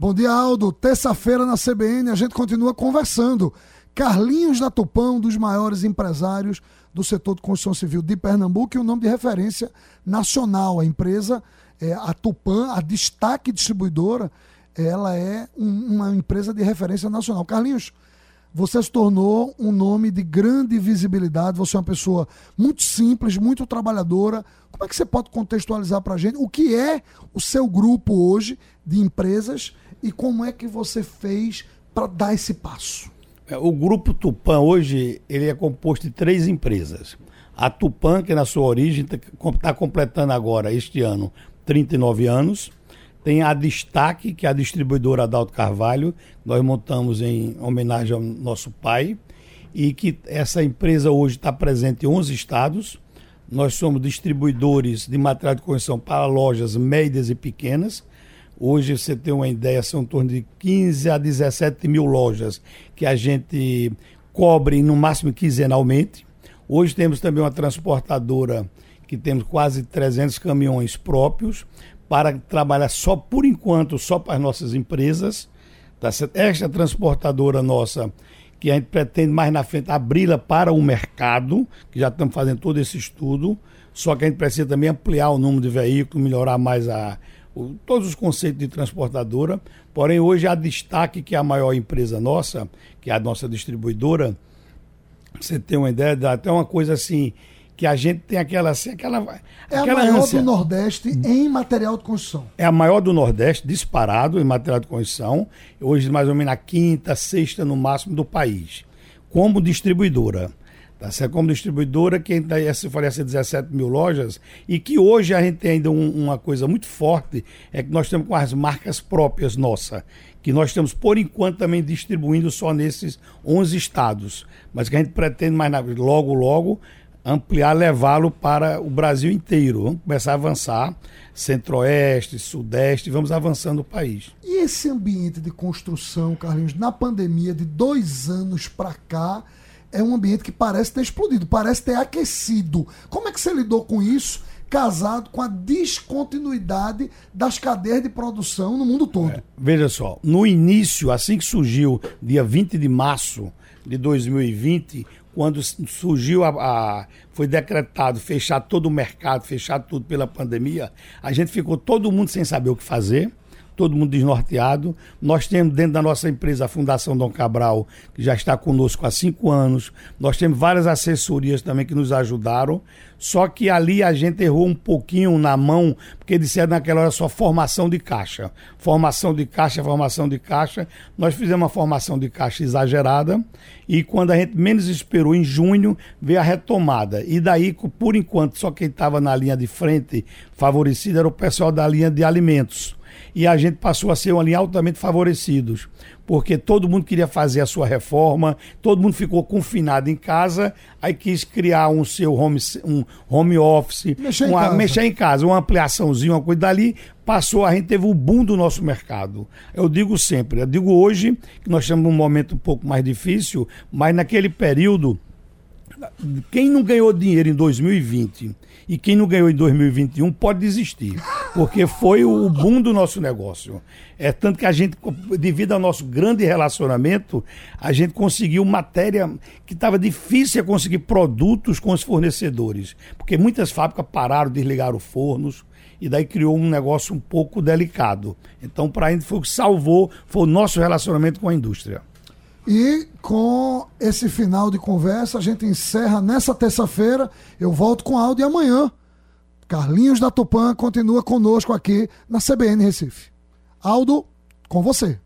Bom dia, Aldo. Terça-feira na CBN a gente continua conversando. Carlinhos da Tupã, um dos maiores empresários do setor de construção civil de Pernambuco e o um nome de referência nacional. A empresa, é, a Tupã, a Destaque Distribuidora, ela é um, uma empresa de referência nacional. Carlinhos, você se tornou um nome de grande visibilidade, você é uma pessoa muito simples, muito trabalhadora. Como é que você pode contextualizar para a gente o que é o seu grupo hoje de empresas e como é que você fez para dar esse passo? É, o grupo Tupan hoje ele é composto de três empresas. A Tupan, que na sua origem está tá completando agora, este ano, 39 anos. Tem a Destaque, que é a distribuidora Adalto Carvalho, nós montamos em homenagem ao nosso pai, e que essa empresa hoje está presente em 11 estados. Nós somos distribuidores de material de construção para lojas médias e pequenas. Hoje, você tem uma ideia, são em torno de 15 a 17 mil lojas que a gente cobre no máximo quinzenalmente. Hoje temos também uma transportadora que temos quase 300 caminhões próprios para trabalhar só por enquanto, só para as nossas empresas. Tá Esta transportadora nossa, que a gente pretende mais na frente abri-la para o mercado, que já estamos fazendo todo esse estudo, só que a gente precisa também ampliar o número de veículos, melhorar mais a, o, todos os conceitos de transportadora. Porém, hoje a Destaque, que a maior empresa nossa, que é a nossa distribuidora, você tem uma ideia, dá até uma coisa assim, que a gente tem aquela assim, aquela é aquela a maior ânsia. do Nordeste em material de construção. É a maior do Nordeste, disparado em material de construção. Hoje mais ou menos a quinta, sexta no máximo do país, como distribuidora. Tá certo? Como distribuidora, que ainda faria 17 mil lojas, e que hoje a gente tem ainda um, uma coisa muito forte, é que nós temos com as marcas próprias nossa, que nós estamos, por enquanto, também distribuindo só nesses 11 estados, mas que a gente pretende mais na, logo, logo ampliar, levá-lo para o Brasil inteiro. Vamos começar a avançar, centro-oeste, sudeste, vamos avançando o país. E esse ambiente de construção, Carlinhos, na pandemia de dois anos para cá, é um ambiente que parece ter explodido, parece ter aquecido. Como é que você lidou com isso? Casado com a descontinuidade das cadeias de produção no mundo todo. É, veja só, no início, assim que surgiu, dia 20 de março de 2020, quando surgiu a, a, foi decretado fechar todo o mercado, fechar tudo pela pandemia, a gente ficou todo mundo sem saber o que fazer todo mundo desnorteado. Nós temos dentro da nossa empresa a Fundação Dom Cabral, que já está conosco há cinco anos. Nós temos várias assessorias também que nos ajudaram. Só que ali a gente errou um pouquinho na mão, porque disseram naquela hora só formação de caixa. Formação de caixa, formação de caixa. Nós fizemos uma formação de caixa exagerada e quando a gente menos esperou, em junho, veio a retomada. E daí, por enquanto, só quem estava na linha de frente favorecida era o pessoal da linha de alimentos e a gente passou a ser linha altamente favorecidos, porque todo mundo queria fazer a sua reforma, todo mundo ficou confinado em casa, aí quis criar um seu home, um home office, mexer, uma, em casa. mexer em casa, uma ampliaçãozinha, uma coisa dali, passou, a gente teve o boom do nosso mercado. Eu digo sempre, eu digo hoje que nós estamos num momento um pouco mais difícil, mas naquele período quem não ganhou dinheiro em 2020 e quem não ganhou em 2021 pode desistir, porque foi o boom do nosso negócio. É tanto que a gente, devido ao nosso grande relacionamento, a gente conseguiu matéria que estava difícil conseguir produtos com os fornecedores, porque muitas fábricas pararam, desligaram fornos, e daí criou um negócio um pouco delicado. Então, para a gente foi o que salvou, foi o nosso relacionamento com a indústria. E com esse final de conversa, a gente encerra nessa terça-feira. Eu volto com áudio amanhã. Carlinhos da Tupã continua conosco aqui na CBN Recife. Aldo, com você.